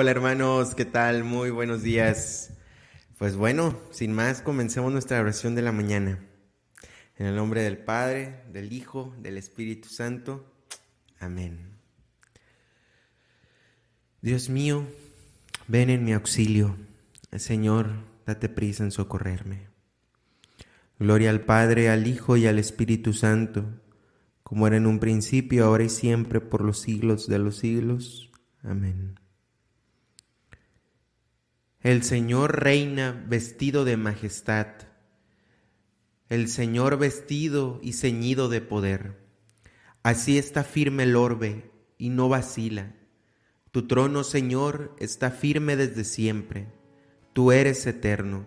Hola hermanos, ¿qué tal? Muy buenos días. Pues bueno, sin más, comencemos nuestra oración de la mañana. En el nombre del Padre, del Hijo, del Espíritu Santo. Amén. Dios mío, ven en mi auxilio. Señor, date prisa en socorrerme. Gloria al Padre, al Hijo y al Espíritu Santo, como era en un principio, ahora y siempre, por los siglos de los siglos. Amén. El Señor reina vestido de majestad, el Señor vestido y ceñido de poder. Así está firme el orbe y no vacila. Tu trono, Señor, está firme desde siempre. Tú eres eterno.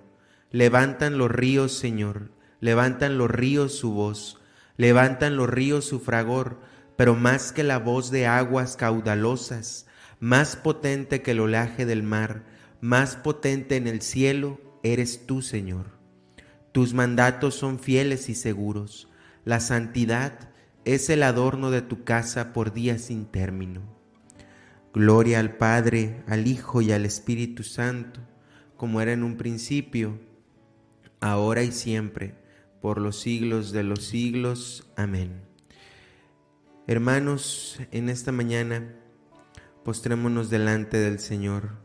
Levantan los ríos, Señor, levantan los ríos su voz, levantan los ríos su fragor, pero más que la voz de aguas caudalosas, más potente que el olaje del mar, más potente en el cielo eres tú, Señor. Tus mandatos son fieles y seguros. La santidad es el adorno de tu casa por días sin término. Gloria al Padre, al Hijo y al Espíritu Santo, como era en un principio, ahora y siempre, por los siglos de los siglos. Amén. Hermanos, en esta mañana postrémonos delante del Señor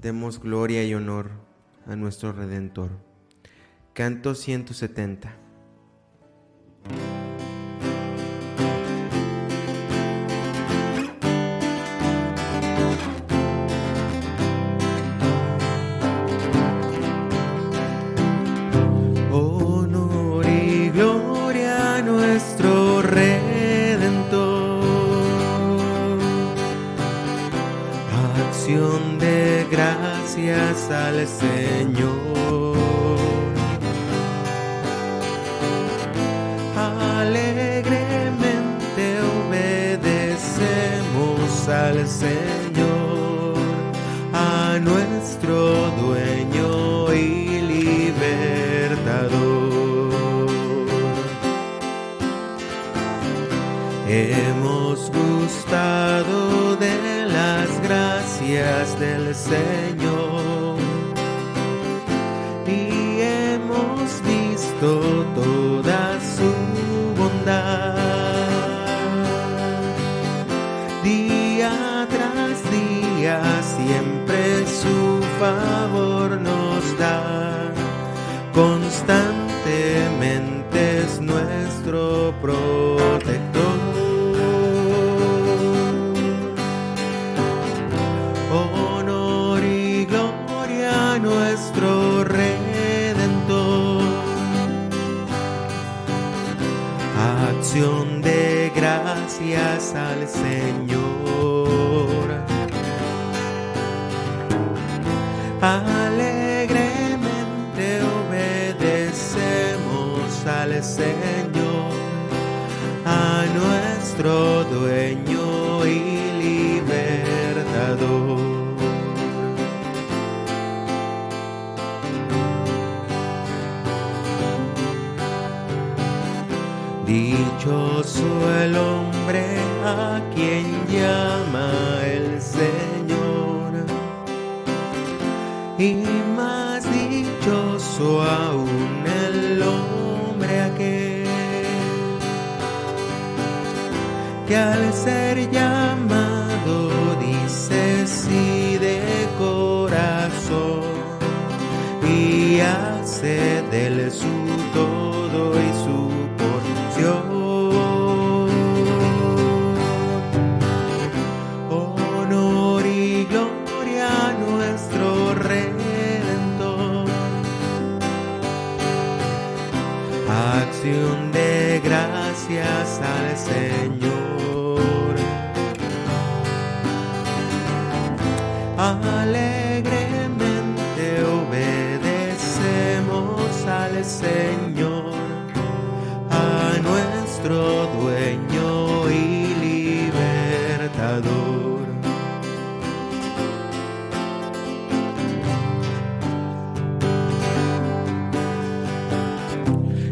demos gloria y honor a nuestro Redentor. Canto 170. Favor nuestro dueño y libertador.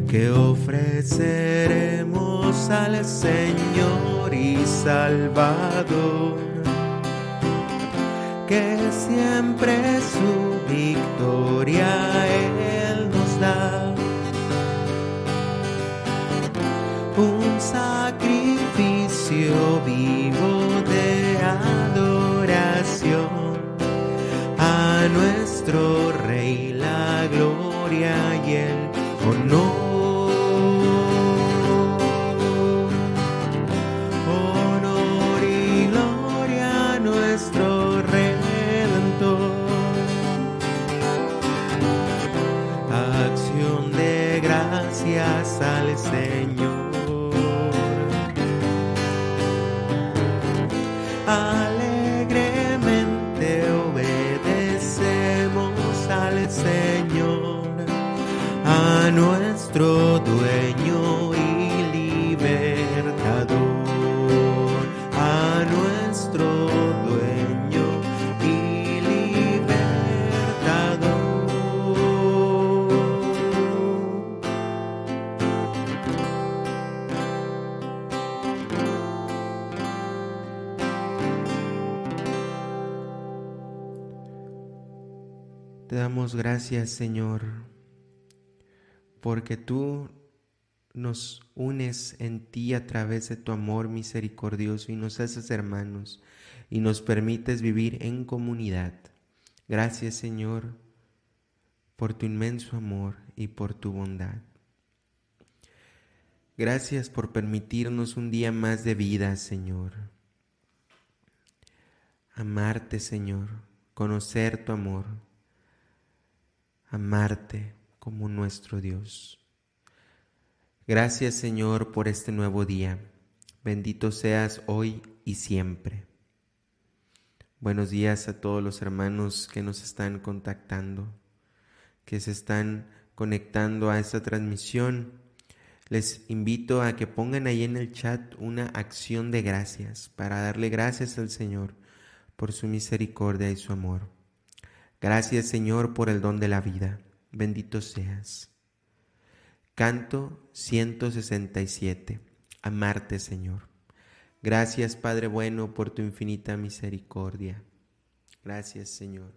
que ofreceremos al Señor y Salvador que siempre su victoria Él sacrificio vivo de adoración a nuestro gracias, Señor, porque tú nos unes en ti a través de tu amor misericordioso y nos haces hermanos y nos permites vivir en comunidad. Gracias, Señor, por tu inmenso amor y por tu bondad. Gracias por permitirnos un día más de vida, Señor. Amarte, Señor, conocer tu amor amarte como nuestro Dios. Gracias Señor por este nuevo día. Bendito seas hoy y siempre. Buenos días a todos los hermanos que nos están contactando, que se están conectando a esta transmisión. Les invito a que pongan ahí en el chat una acción de gracias para darle gracias al Señor por su misericordia y su amor. Gracias Señor por el don de la vida. Bendito seas. Canto 167. Amarte Señor. Gracias Padre bueno por tu infinita misericordia. Gracias Señor.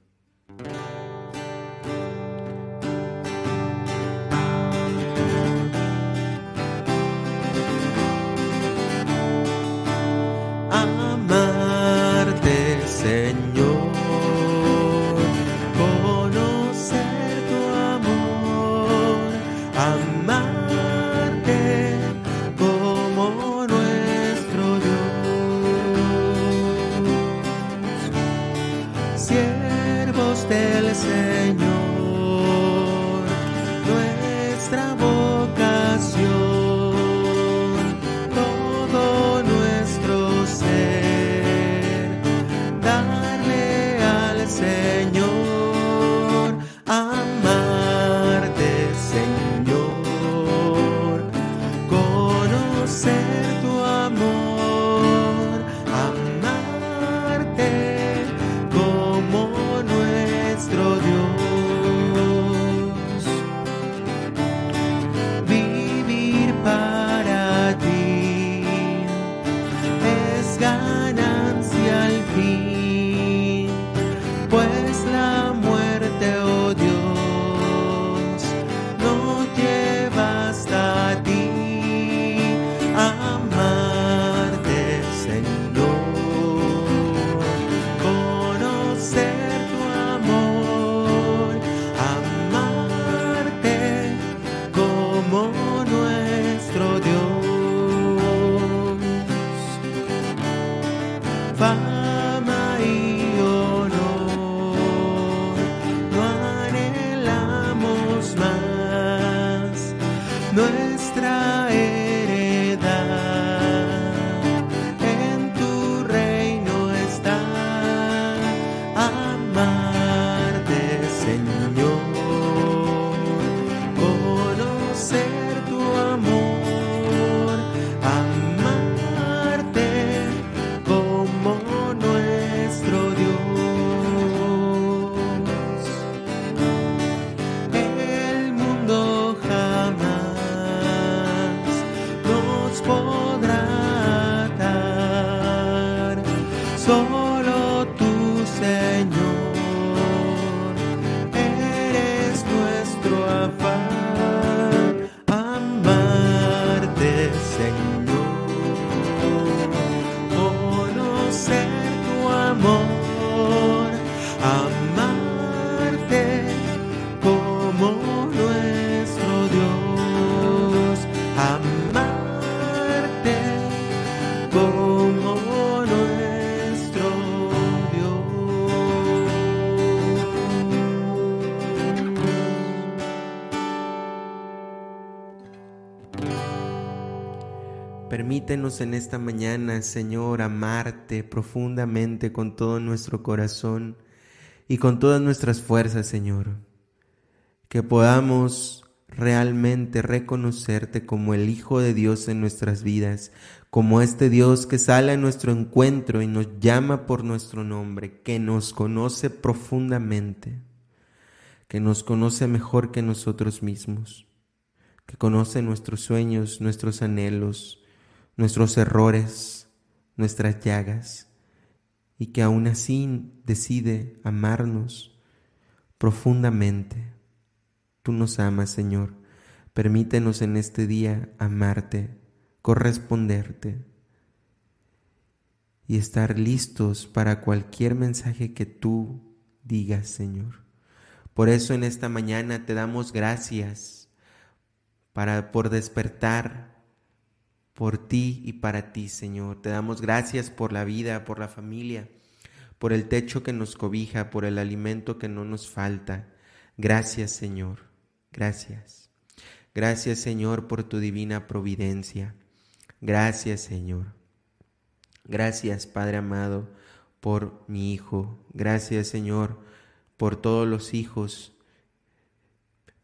Permítenos en esta mañana, Señor, amarte profundamente con todo nuestro corazón y con todas nuestras fuerzas, Señor. Que podamos realmente reconocerte como el Hijo de Dios en nuestras vidas, como este Dios que sale a nuestro encuentro y nos llama por nuestro nombre, que nos conoce profundamente, que nos conoce mejor que nosotros mismos, que conoce nuestros sueños, nuestros anhelos, nuestros errores, nuestras llagas, y que aún así decide amarnos profundamente. Tú nos amas, Señor. Permítenos en este día amarte, corresponderte y estar listos para cualquier mensaje que tú digas, Señor. Por eso en esta mañana te damos gracias para por despertar por ti y para ti, Señor. Te damos gracias por la vida, por la familia, por el techo que nos cobija, por el alimento que no nos falta. Gracias, Señor. Gracias. Gracias, Señor, por tu divina providencia. Gracias, Señor. Gracias, Padre amado, por mi Hijo. Gracias, Señor, por todos los hijos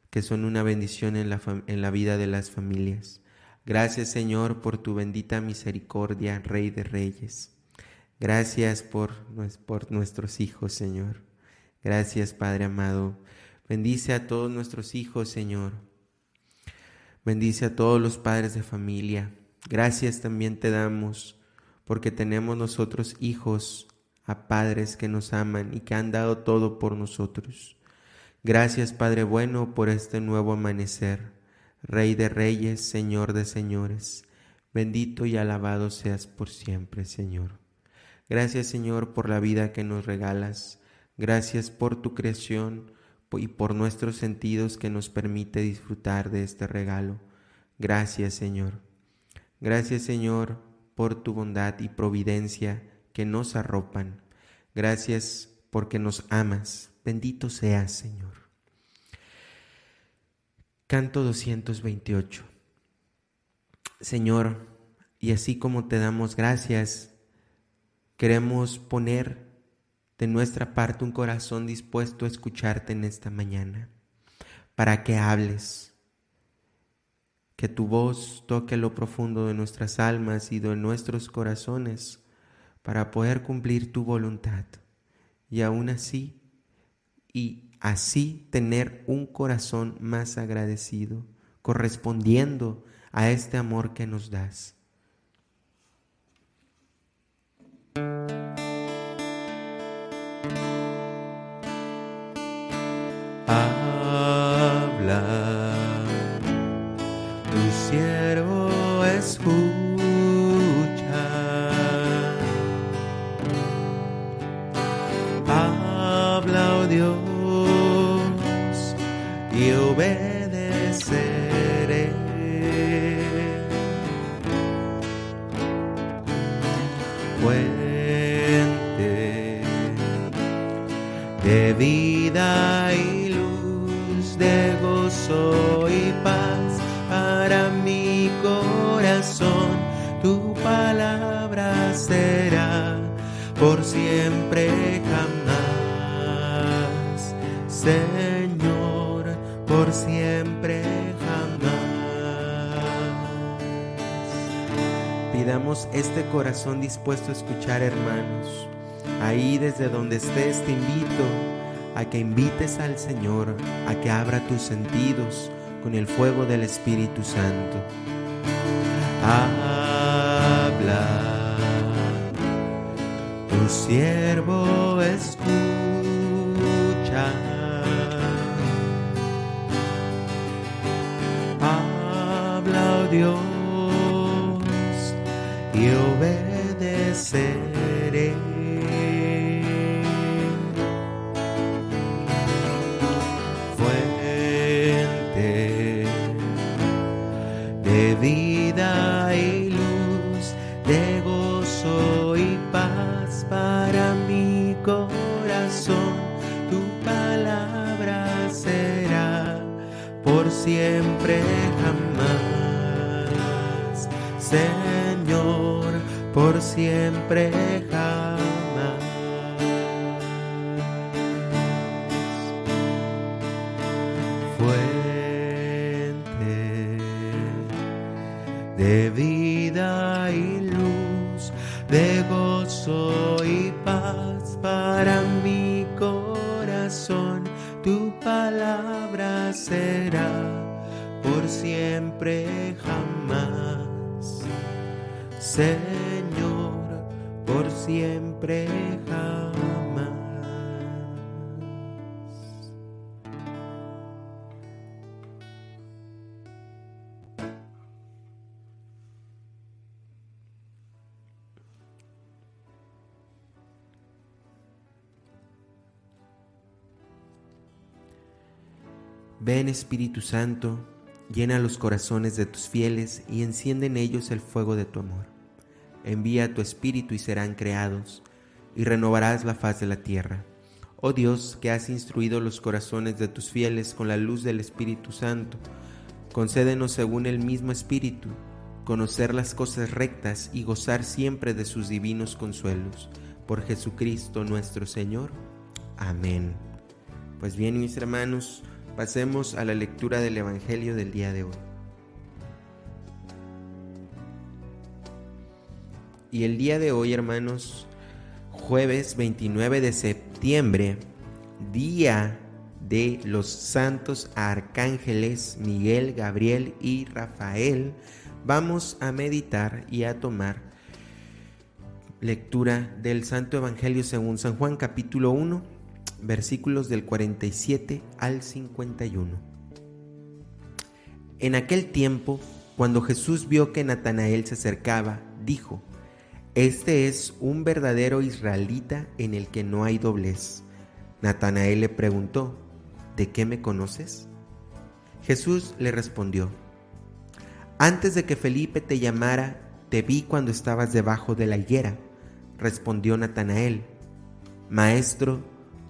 que son una bendición en la, en la vida de las familias. Gracias Señor por tu bendita misericordia, Rey de Reyes. Gracias por, por nuestros hijos, Señor. Gracias Padre amado. Bendice a todos nuestros hijos, Señor. Bendice a todos los padres de familia. Gracias también te damos porque tenemos nosotros hijos a padres que nos aman y que han dado todo por nosotros. Gracias Padre bueno por este nuevo amanecer. Rey de reyes, Señor de señores, bendito y alabado seas por siempre, Señor. Gracias, Señor, por la vida que nos regalas. Gracias por tu creación y por nuestros sentidos que nos permite disfrutar de este regalo. Gracias, Señor. Gracias, Señor, por tu bondad y providencia que nos arropan. Gracias porque nos amas. Bendito seas, Señor. Canto 228. Señor, y así como te damos gracias, queremos poner de nuestra parte un corazón dispuesto a escucharte en esta mañana, para que hables, que tu voz toque lo profundo de nuestras almas y de nuestros corazones, para poder cumplir tu voluntad. Y aún así, y así tener un corazón más agradecido, correspondiendo a este amor que nos das. Por siempre jamás. Pidamos este corazón dispuesto a escuchar, hermanos. Ahí desde donde estés te invito a que invites al Señor a que abra tus sentidos con el fuego del Espíritu Santo. Habla, tu siervo Dios y obedeceré. Fuente de vida y luz, de gozo y paz para mi corazón, tu palabra será por siempre jamás. Señor, por siempre jamás. de vida Ven Espíritu Santo, llena los corazones de tus fieles y enciende en ellos el fuego de tu amor. Envía tu Espíritu y serán creados, y renovarás la faz de la tierra. Oh Dios, que has instruido los corazones de tus fieles con la luz del Espíritu Santo, concédenos según el mismo Espíritu, conocer las cosas rectas y gozar siempre de sus divinos consuelos. Por Jesucristo nuestro Señor. Amén. Pues bien, mis hermanos, Pasemos a la lectura del Evangelio del día de hoy. Y el día de hoy, hermanos, jueves 29 de septiembre, día de los santos arcángeles Miguel, Gabriel y Rafael, vamos a meditar y a tomar lectura del Santo Evangelio según San Juan capítulo 1 versículos del 47 al 51. En aquel tiempo, cuando Jesús vio que Natanael se acercaba, dijo, Este es un verdadero israelita en el que no hay doblez. Natanael le preguntó, ¿De qué me conoces? Jesús le respondió, Antes de que Felipe te llamara, te vi cuando estabas debajo de la higuera. Respondió Natanael, Maestro,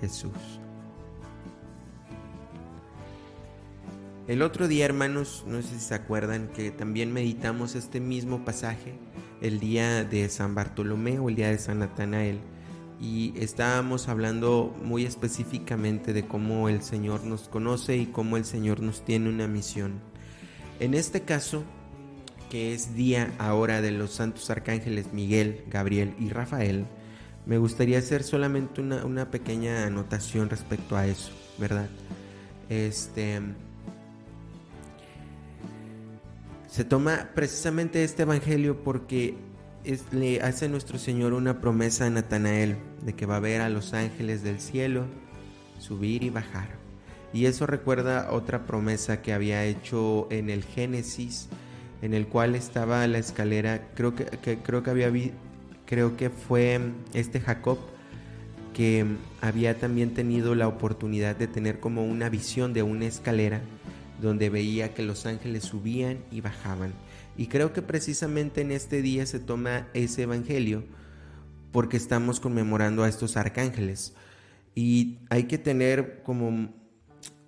Jesús. El otro día, hermanos, no sé si se acuerdan que también meditamos este mismo pasaje el día de San Bartolomé o el día de San Natanael y estábamos hablando muy específicamente de cómo el Señor nos conoce y cómo el Señor nos tiene una misión. En este caso, que es día ahora de los santos arcángeles Miguel, Gabriel y Rafael, me gustaría hacer solamente una, pequeña anotación respecto a eso, ¿verdad? Este. Se toma precisamente este evangelio porque le hace nuestro Señor una promesa a Natanael de que va a ver a los ángeles del cielo subir y bajar. Y eso recuerda otra promesa que había hecho en el Génesis, en el cual estaba la escalera, creo que, creo que había creo que fue este Jacob que había también tenido la oportunidad de tener como una visión de una escalera donde veía que los ángeles subían y bajaban. Y creo que precisamente en este día se toma ese evangelio porque estamos conmemorando a estos arcángeles. Y hay que tener como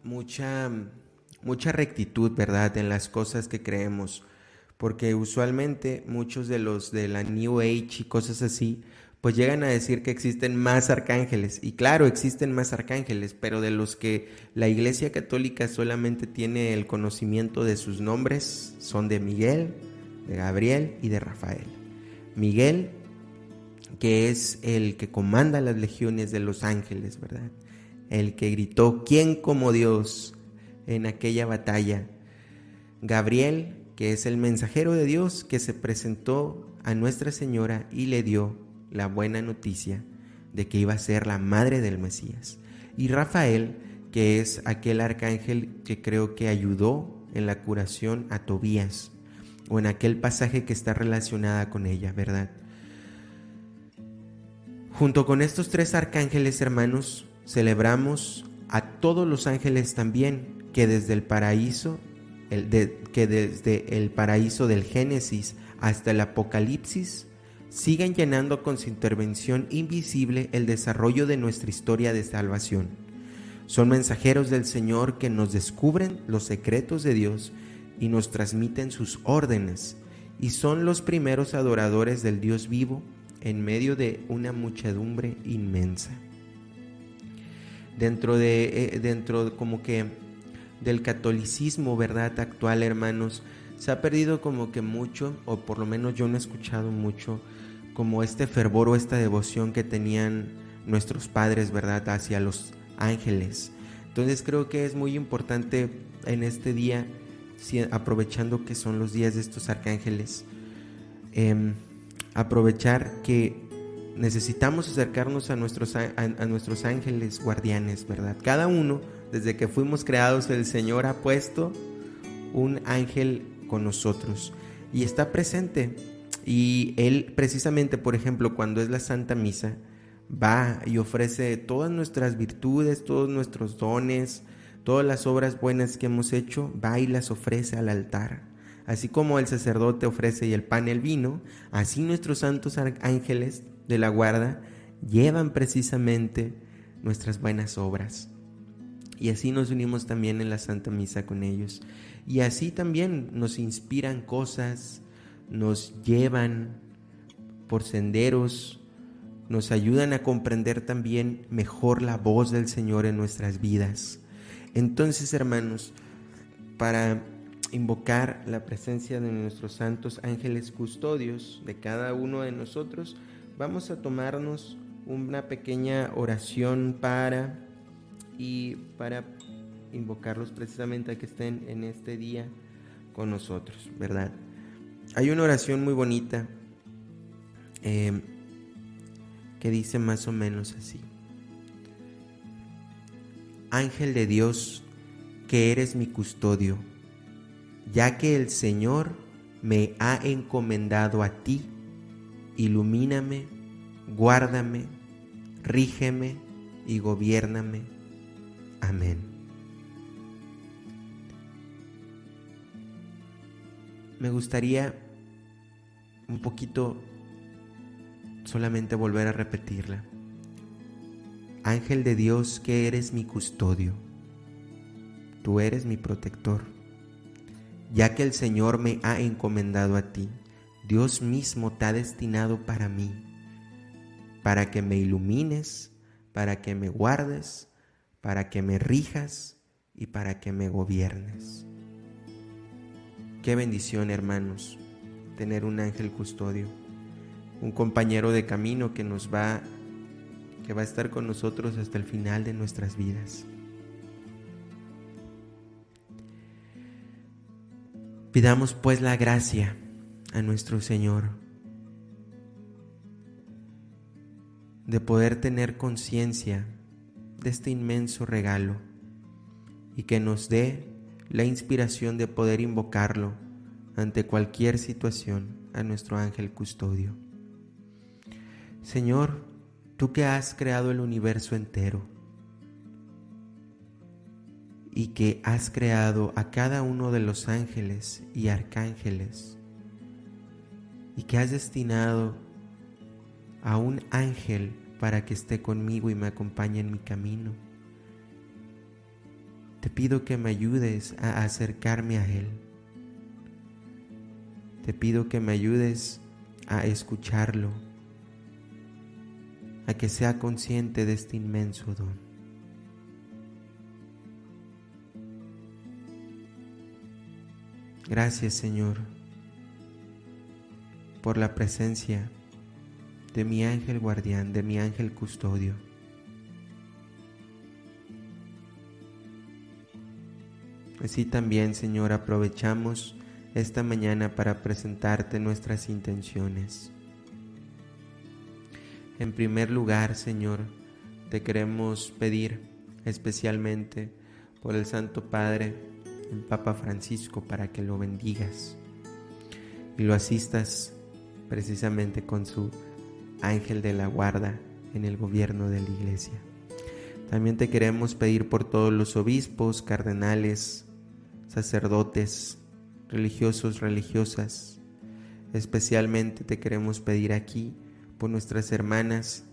mucha, mucha rectitud, ¿verdad?, en las cosas que creemos porque usualmente muchos de los de la New Age y cosas así, pues llegan a decir que existen más arcángeles. Y claro, existen más arcángeles, pero de los que la Iglesia Católica solamente tiene el conocimiento de sus nombres, son de Miguel, de Gabriel y de Rafael. Miguel, que es el que comanda las legiones de los ángeles, ¿verdad? El que gritó, ¿quién como Dios? en aquella batalla. Gabriel, que es el mensajero de Dios que se presentó a Nuestra Señora y le dio la buena noticia de que iba a ser la madre del Mesías. Y Rafael, que es aquel arcángel que creo que ayudó en la curación a Tobías, o en aquel pasaje que está relacionada con ella, ¿verdad? Junto con estos tres arcángeles hermanos, celebramos a todos los ángeles también que desde el paraíso, que desde el paraíso del Génesis hasta el Apocalipsis siguen llenando con su intervención invisible el desarrollo de nuestra historia de salvación. Son mensajeros del Señor que nos descubren los secretos de Dios y nos transmiten sus órdenes, y son los primeros adoradores del Dios vivo en medio de una muchedumbre inmensa. Dentro de, eh, dentro como que del catolicismo, ¿verdad? Actual, hermanos, se ha perdido como que mucho, o por lo menos yo no he escuchado mucho, como este fervor o esta devoción que tenían nuestros padres, ¿verdad?, hacia los ángeles. Entonces creo que es muy importante en este día, aprovechando que son los días de estos arcángeles, em, aprovechar que necesitamos acercarnos a nuestros, a nuestros ángeles guardianes, ¿verdad? Cada uno, desde que fuimos creados, el Señor ha puesto un ángel con nosotros y está presente y él precisamente, por ejemplo, cuando es la Santa Misa, va y ofrece todas nuestras virtudes, todos nuestros dones, todas las obras buenas que hemos hecho, va y las ofrece al altar. Así como el sacerdote ofrece el pan y el vino, así nuestros santos ángeles de la guarda llevan precisamente nuestras buenas obras. Y así nos unimos también en la Santa Misa con ellos. Y así también nos inspiran cosas, nos llevan por senderos, nos ayudan a comprender también mejor la voz del Señor en nuestras vidas. Entonces, hermanos, para invocar la presencia de nuestros santos ángeles custodios de cada uno de nosotros, vamos a tomarnos una pequeña oración para y para invocarlos precisamente a que estén en este día con nosotros, ¿verdad? Hay una oración muy bonita em, que dice más o menos así. Ángel de Dios, que eres mi custodio, ya que el Señor me ha encomendado a ti, ilumíname, guárdame, rígeme y gobiername. Amén. me gustaría un poquito solamente volver a repetirla. Ángel de Dios que eres mi custodio, tú eres mi protector, ya que el Señor me ha encomendado a ti, Dios mismo te ha destinado para mí, para que me ilumines, para que me guardes, para que me rijas y para que me gobiernes. Qué bendición, hermanos, tener un ángel custodio, un compañero de camino que nos va que va a estar con nosotros hasta el final de nuestras vidas. Pidamos pues la gracia a nuestro Señor de poder tener conciencia de este inmenso regalo y que nos dé la inspiración de poder invocarlo ante cualquier situación a nuestro ángel custodio. Señor, tú que has creado el universo entero y que has creado a cada uno de los ángeles y arcángeles y que has destinado a un ángel para que esté conmigo y me acompañe en mi camino te pido que me ayudes a acercarme a Él. Te pido que me ayudes a escucharlo, a que sea consciente de este inmenso don. Gracias Señor por la presencia de mi ángel guardián, de mi ángel custodio. Así también, Señor, aprovechamos esta mañana para presentarte nuestras intenciones. En primer lugar, Señor, te queremos pedir especialmente por el Santo Padre, el Papa Francisco, para que lo bendigas y lo asistas precisamente con su ángel de la guarda en el gobierno de la iglesia. También te queremos pedir por todos los obispos, cardenales, sacerdotes, religiosos, religiosas. Especialmente te queremos pedir aquí por nuestras hermanas,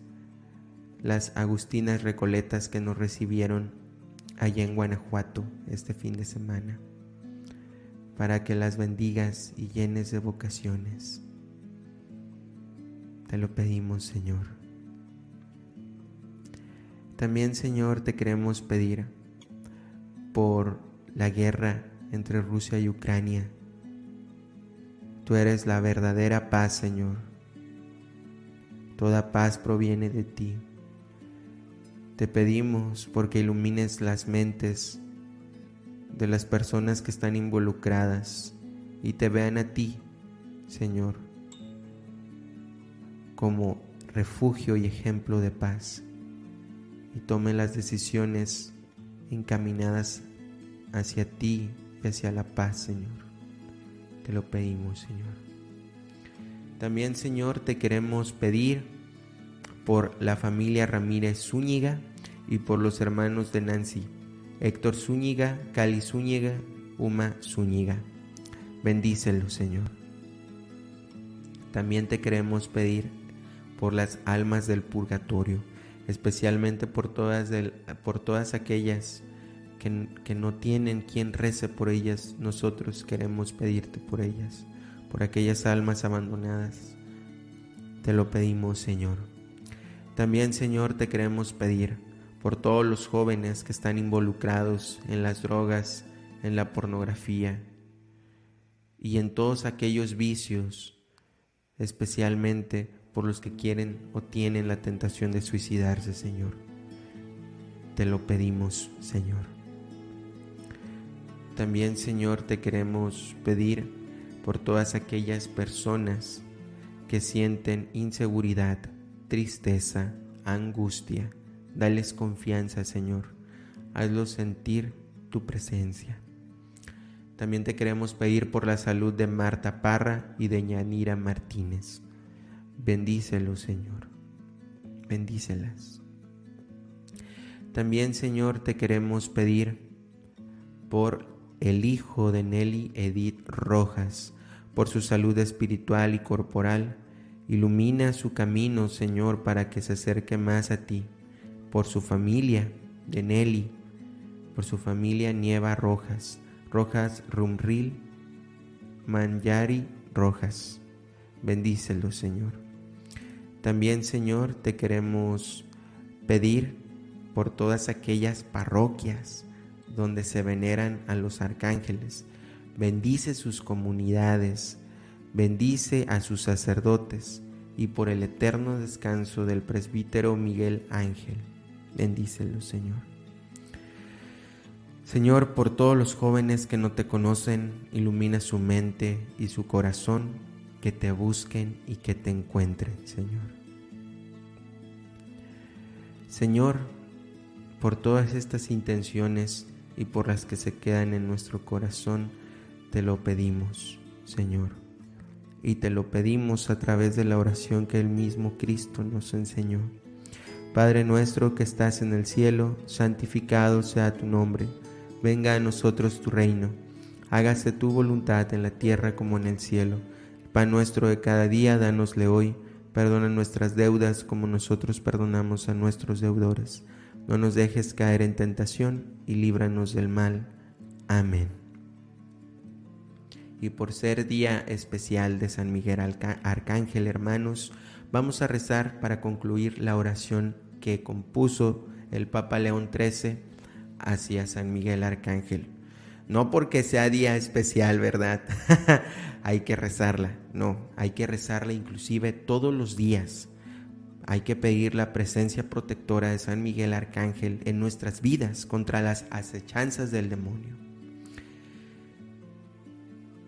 las agustinas recoletas que nos recibieron allá en Guanajuato este fin de semana, para que las bendigas y llenes de vocaciones. Te lo pedimos, Señor. También, Señor, te queremos pedir por la guerra entre Rusia y Ucrania. Tú eres la verdadera paz, Señor. Toda paz proviene de ti. Te pedimos porque ilumines las mentes de las personas que están involucradas y te vean a ti, Señor como refugio y ejemplo de paz y tome las decisiones encaminadas hacia ti y hacia la paz, Señor. Te lo pedimos, Señor. También, Señor, te queremos pedir por la familia Ramírez Zúñiga y por los hermanos de Nancy, Héctor Zúñiga, Cali Zúñiga, Uma Zúñiga. Bendícelos, Señor. También te queremos pedir por las almas del purgatorio, especialmente por todas, por todas aquellas que, que no tienen quien rece por ellas. Nosotros queremos pedirte por ellas, por aquellas almas abandonadas. Te lo pedimos, Señor. También, Señor, te queremos pedir por todos los jóvenes que están involucrados en las drogas, en la pornografía y en todos aquellos vicios, especialmente por los que quieren o tienen la tentación de suicidarse, Señor. Te lo pedimos, Señor. También, Señor, te queremos pedir por todas aquellas personas que sienten inseguridad, tristeza, angustia. Dales confianza, Señor. Hazlos sentir tu presencia. También te queremos pedir por la salud de Marta Parra y de Yanira Martínez. Bendícelos, Señor. Bendícelas. También, Señor, te queremos pedir por el hijo de Nelly Edith Rojas, por su salud espiritual y corporal. Ilumina su camino, Señor, para que se acerque más a ti. Por su familia de Nelly, por su familia Nieva Rojas, Rojas Rumril, Manyari Rojas. Bendícelos, Señor. También, Señor, te queremos pedir por todas aquellas parroquias donde se veneran a los arcángeles. Bendice sus comunidades, bendice a sus sacerdotes y por el eterno descanso del presbítero Miguel Ángel. Bendícelo, Señor. Señor, por todos los jóvenes que no te conocen, ilumina su mente y su corazón que te busquen y que te encuentren, Señor. Señor, por todas estas intenciones y por las que se quedan en nuestro corazón, te lo pedimos, Señor. Y te lo pedimos a través de la oración que el mismo Cristo nos enseñó. Padre nuestro que estás en el cielo, santificado sea tu nombre. Venga a nosotros tu reino. Hágase tu voluntad en la tierra como en el cielo. Pan nuestro de cada día, dánosle hoy. Perdona nuestras deudas como nosotros perdonamos a nuestros deudores. No nos dejes caer en tentación y líbranos del mal. Amén. Y por ser día especial de San Miguel Arcángel, hermanos, vamos a rezar para concluir la oración que compuso el Papa León XIII hacia San Miguel Arcángel. No porque sea día especial, ¿verdad? hay que rezarla. No, hay que rezarla inclusive todos los días. Hay que pedir la presencia protectora de San Miguel Arcángel en nuestras vidas contra las acechanzas del demonio.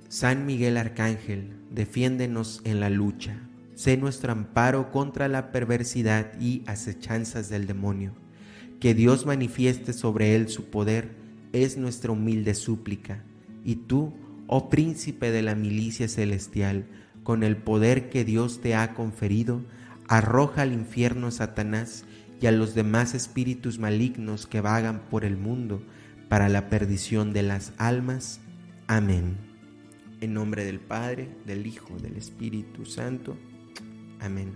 San Miguel Arcángel, defiéndenos en la lucha. sé nuestro amparo contra la perversidad y acechanzas del demonio. Que Dios manifieste sobre él su poder es nuestra humilde súplica. Y tú, oh príncipe de la milicia celestial, con el poder que Dios te ha conferido, arroja al infierno a Satanás y a los demás espíritus malignos que vagan por el mundo para la perdición de las almas. Amén. En nombre del Padre, del Hijo, del Espíritu Santo. Amén.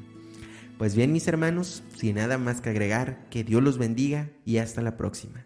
Pues bien, mis hermanos, sin nada más que agregar, que Dios los bendiga y hasta la próxima.